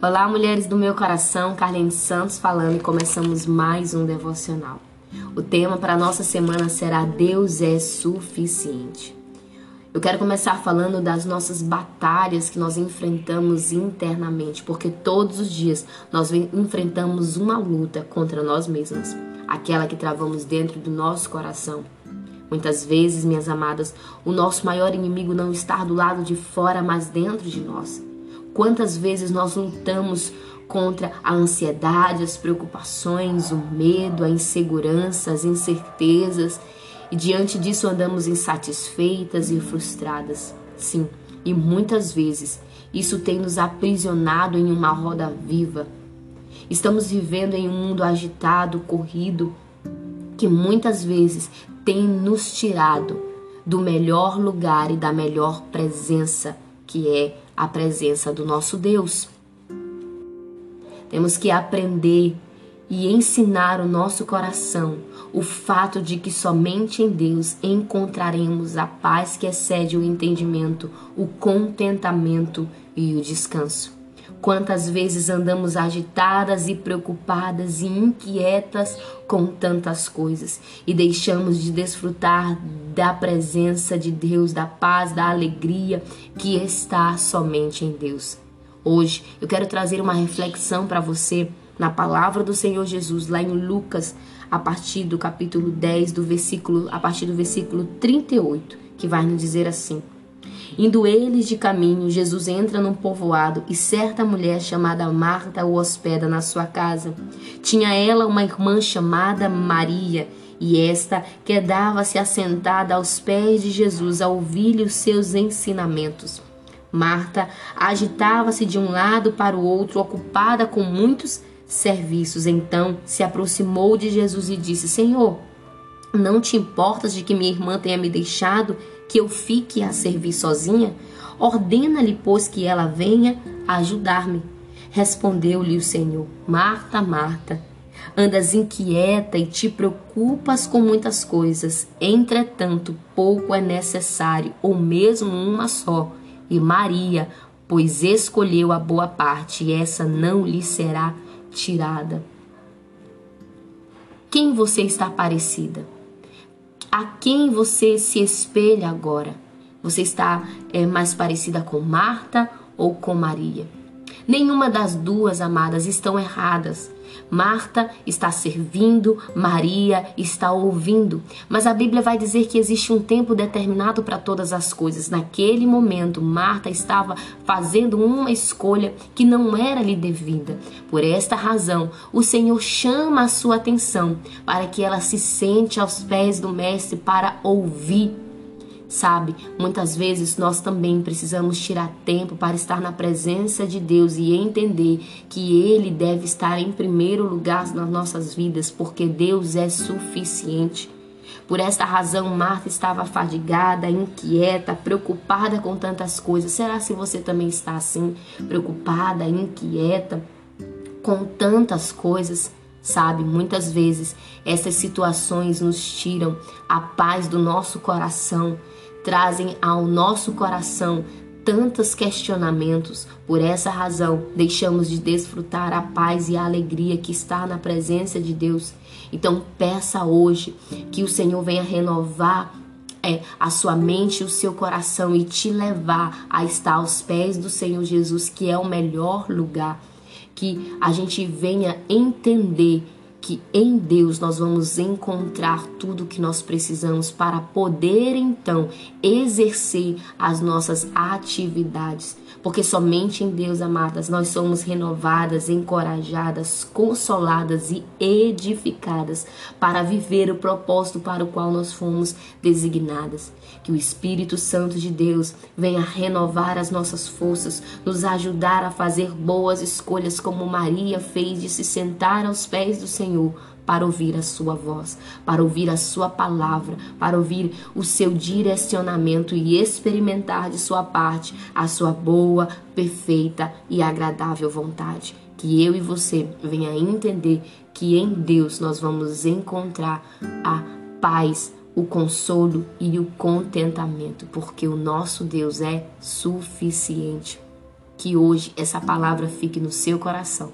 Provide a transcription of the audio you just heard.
Olá, mulheres do meu coração, Carlene Santos falando e começamos mais um devocional. O tema para nossa semana será Deus é suficiente. Eu quero começar falando das nossas batalhas que nós enfrentamos internamente, porque todos os dias nós enfrentamos uma luta contra nós mesmas, aquela que travamos dentro do nosso coração. Muitas vezes, minhas amadas, o nosso maior inimigo não está do lado de fora, mas dentro de nós. Quantas vezes nós lutamos contra a ansiedade, as preocupações, o medo, a insegurança, as incertezas, e diante disso andamos insatisfeitas e frustradas. Sim, e muitas vezes isso tem nos aprisionado em uma roda viva. Estamos vivendo em um mundo agitado, corrido, que muitas vezes tem nos tirado do melhor lugar e da melhor presença, que é a presença do nosso Deus. Temos que aprender e ensinar o nosso coração o fato de que somente em Deus encontraremos a paz que excede o entendimento, o contentamento e o descanso. Quantas vezes andamos agitadas e preocupadas e inquietas com tantas coisas e deixamos de desfrutar da presença de Deus, da paz, da alegria que está somente em Deus. Hoje eu quero trazer uma reflexão para você na palavra do Senhor Jesus, lá em Lucas, a partir do capítulo 10, do versículo, a partir do versículo 38, que vai nos dizer assim: Indo eles de caminho, Jesus entra num povoado e certa mulher chamada Marta o hospeda na sua casa. Tinha ela uma irmã chamada Maria, e esta quedava-se assentada aos pés de Jesus a ouvir-lhe os seus ensinamentos. Marta agitava-se de um lado para o outro, ocupada com muitos serviços. Então se aproximou de Jesus e disse: Senhor, não te importas de que minha irmã tenha me deixado que eu fique a servir sozinha? Ordena-lhe, pois, que ela venha ajudar-me. Respondeu-lhe o Senhor: Marta, Marta, andas inquieta e te preocupas com muitas coisas. Entretanto, pouco é necessário, ou mesmo uma só. E Maria, pois escolheu a boa parte, e essa não lhe será tirada. Quem você está parecida? A quem você se espelha agora? Você está é, mais parecida com Marta ou com Maria? Nenhuma das duas amadas estão erradas. Marta está servindo, Maria está ouvindo. Mas a Bíblia vai dizer que existe um tempo determinado para todas as coisas. Naquele momento, Marta estava fazendo uma escolha que não era lhe devida. Por esta razão, o Senhor chama a sua atenção para que ela se sente aos pés do Mestre para ouvir Sabe, muitas vezes nós também precisamos tirar tempo para estar na presença de Deus e entender que Ele deve estar em primeiro lugar nas nossas vidas, porque Deus é suficiente. Por esta razão, Marta estava fadigada, inquieta, preocupada com tantas coisas. Será se você também está assim, preocupada, inquieta com tantas coisas? Sabe, muitas vezes essas situações nos tiram a paz do nosso coração trazem ao nosso coração tantos questionamentos. Por essa razão, deixamos de desfrutar a paz e a alegria que está na presença de Deus. Então, peça hoje que o Senhor venha renovar é, a sua mente e o seu coração e te levar a estar aos pés do Senhor Jesus, que é o melhor lugar. Que a gente venha entender que em Deus nós vamos encontrar tudo que nós precisamos para poder então exercer as nossas atividades. Porque somente em Deus, amadas, nós somos renovadas, encorajadas, consoladas e edificadas para viver o propósito para o qual nós fomos designadas. Que o Espírito Santo de Deus venha renovar as nossas forças, nos ajudar a fazer boas escolhas, como Maria fez de se sentar aos pés do Senhor para ouvir a sua voz, para ouvir a sua palavra, para ouvir o seu direcionamento e experimentar de sua parte a sua boa, perfeita e agradável vontade. Que eu e você venha entender que em Deus nós vamos encontrar a paz, o consolo e o contentamento, porque o nosso Deus é suficiente. Que hoje essa palavra fique no seu coração